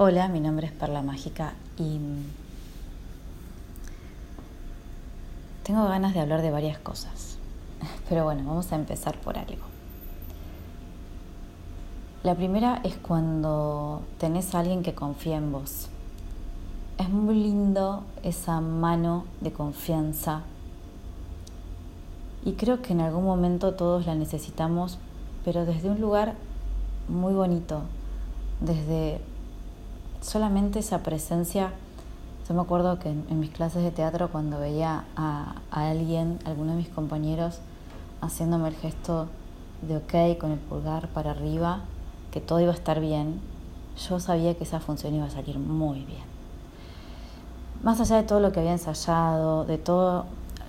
Hola, mi nombre es Perla Mágica y tengo ganas de hablar de varias cosas. Pero bueno, vamos a empezar por algo. La primera es cuando tenés a alguien que confía en vos. Es muy lindo esa mano de confianza y creo que en algún momento todos la necesitamos, pero desde un lugar muy bonito, desde solamente esa presencia. Yo me acuerdo que en, mis clases de teatro cuando veía a, a alguien, alguno de mis compañeros, haciéndome el gesto de ok con el pulgar para arriba, que todo iba a estar bien, yo sabía que esa función iba a salir muy bien. Más allá de todo lo que había ensayado, de todo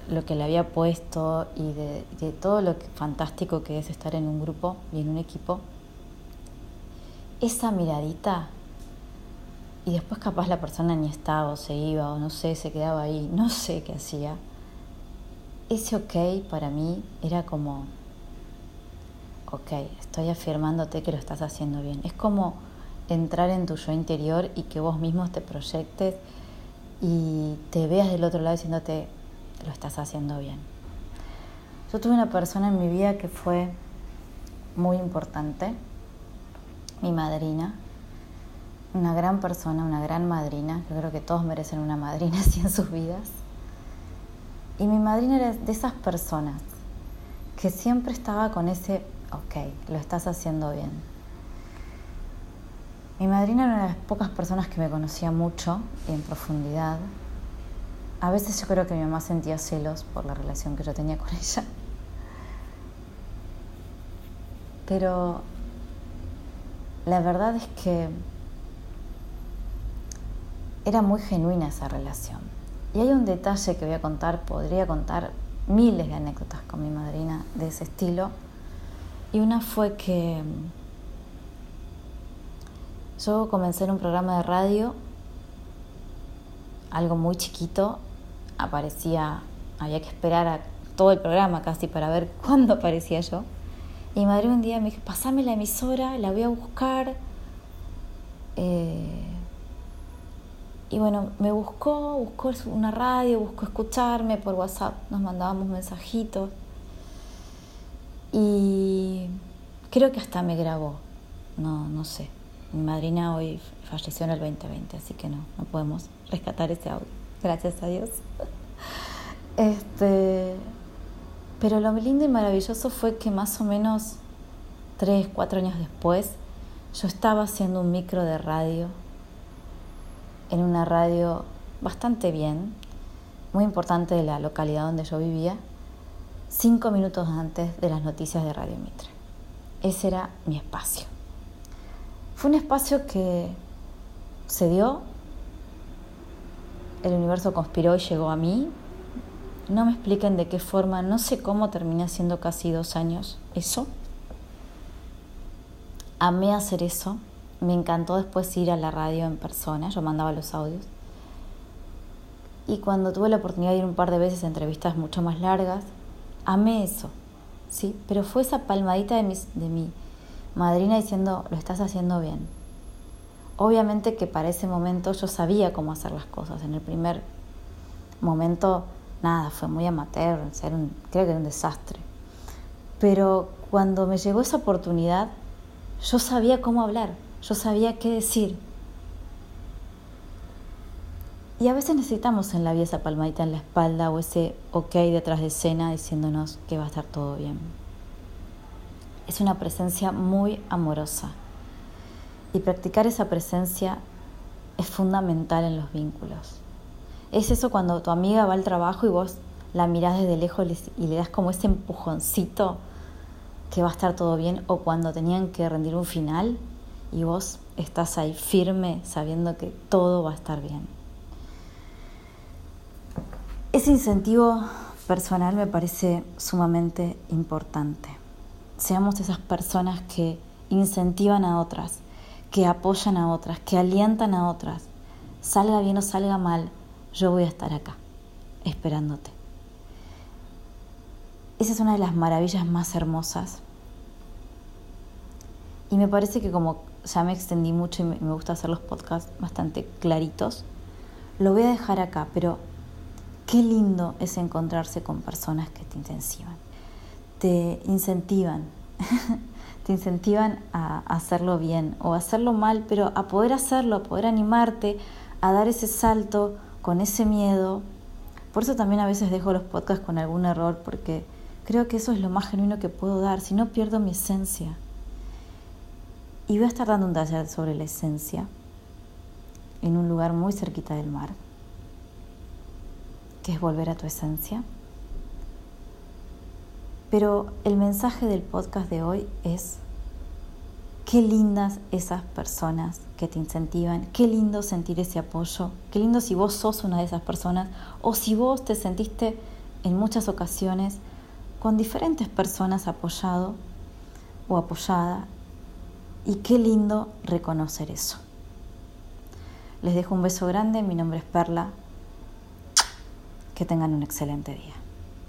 lo que le había puesto y de todo lo fantástico que es estar en un grupo y en un equipo, esa miradita y después capaz la persona ni estaba o se iba o no sé, se quedaba ahí, no sé qué hacía. Ese ok para mí era como, ok, estoy afirmándote que lo estás haciendo bien. Es como entrar en tu yo interior y que vos mismo te proyectes y te veas del otro lado diciéndote, lo estás haciendo bien. Yo tuve una persona en mi vida que fue muy importante, mi madrina, una gran persona, una gran madrina. Yo creo que todos merecen una madrina así en sus vidas. Y mi madrina era de esas personas que siempre estaba con ese, ok, lo estás haciendo bien. Mi madrina era una de las pocas personas que me conocía mucho y en profundidad. A veces yo creo que mi mamá sentía celos por la relación que yo tenía con ella. Pero la verdad es que era muy genuina esa relación. Y hay un detalle que voy a contar, podría contar miles de anécdotas con mi madrina de ese estilo. Y una fue que mm, yo comencé en un programa de radio, algo muy chiquito, aparecía, había que esperar a todo el programa casi para ver cuándo aparecía yo. Y mi madre un día me dijo, pasame la emisora, la voy a buscar. Eh, y bueno, me buscó, buscó una radio, buscó escucharme por WhatsApp, nos mandábamos mensajitos. Y creo que hasta me grabó, no, no sé. Mi madrina hoy falleció en el 2020, así que no, no podemos rescatar ese audio, gracias a Dios. Este, pero lo lindo y maravilloso fue que más o menos tres, cuatro años después, yo estaba haciendo un micro de radio en una radio bastante bien, muy importante de la localidad donde yo vivía, cinco minutos antes de las noticias de Radio Mitre. Ese era mi espacio. Fue un espacio que se dio, el universo conspiró y llegó a mí. No me expliquen de qué forma, no sé cómo terminé haciendo casi dos años eso. Amé hacer eso me encantó después ir a la radio en persona, yo mandaba los audios. Y cuando tuve la oportunidad de ir un par de veces a entrevistas mucho más largas, amé eso, ¿sí? Pero fue esa palmadita de, de mi madrina diciendo, lo estás haciendo bien. Obviamente que para ese momento yo sabía cómo hacer las cosas. En el primer momento, nada, fue muy amateur, creo que era un desastre. Pero cuando me llegó esa oportunidad, yo sabía cómo hablar yo sabía qué decir. Y a veces necesitamos en la vida esa palmadita en la espalda o ese ok detrás de escena diciéndonos que va a estar todo bien. Es una presencia muy amorosa. Y practicar esa presencia es fundamental en los vínculos. Es eso cuando tu amiga va al trabajo y vos la mirás desde lejos y le das como ese empujoncito que va a estar todo bien o cuando tenían que rendir un final y vos estás ahí firme sabiendo que todo va a estar bien. Ese incentivo personal me parece sumamente importante. Seamos esas personas que incentivan a otras, que apoyan a otras, que alientan a otras. Salga bien o salga mal, yo voy a estar acá, esperándote. Esa es una de las maravillas más hermosas. Y me parece que como ya me extendí mucho y me gusta hacer los podcasts bastante claritos. Lo voy a dejar acá, pero qué lindo es encontrarse con personas que te intensivan, te incentivan, te incentivan a hacerlo bien o a hacerlo mal, pero a poder hacerlo, a poder animarte, a dar ese salto con ese miedo. Por eso también a veces dejo los podcasts con algún error, porque creo que eso es lo más genuino que puedo dar, si no pierdo mi esencia. Y voy a estar dando un taller sobre la esencia en un lugar muy cerquita del mar, que es volver a tu esencia. Pero el mensaje del podcast de hoy es, qué lindas esas personas que te incentivan, qué lindo sentir ese apoyo, qué lindo si vos sos una de esas personas o si vos te sentiste en muchas ocasiones con diferentes personas apoyado o apoyada y qué lindo reconocer eso. Les dejo un beso grande, mi nombre es Perla, que tengan un excelente día.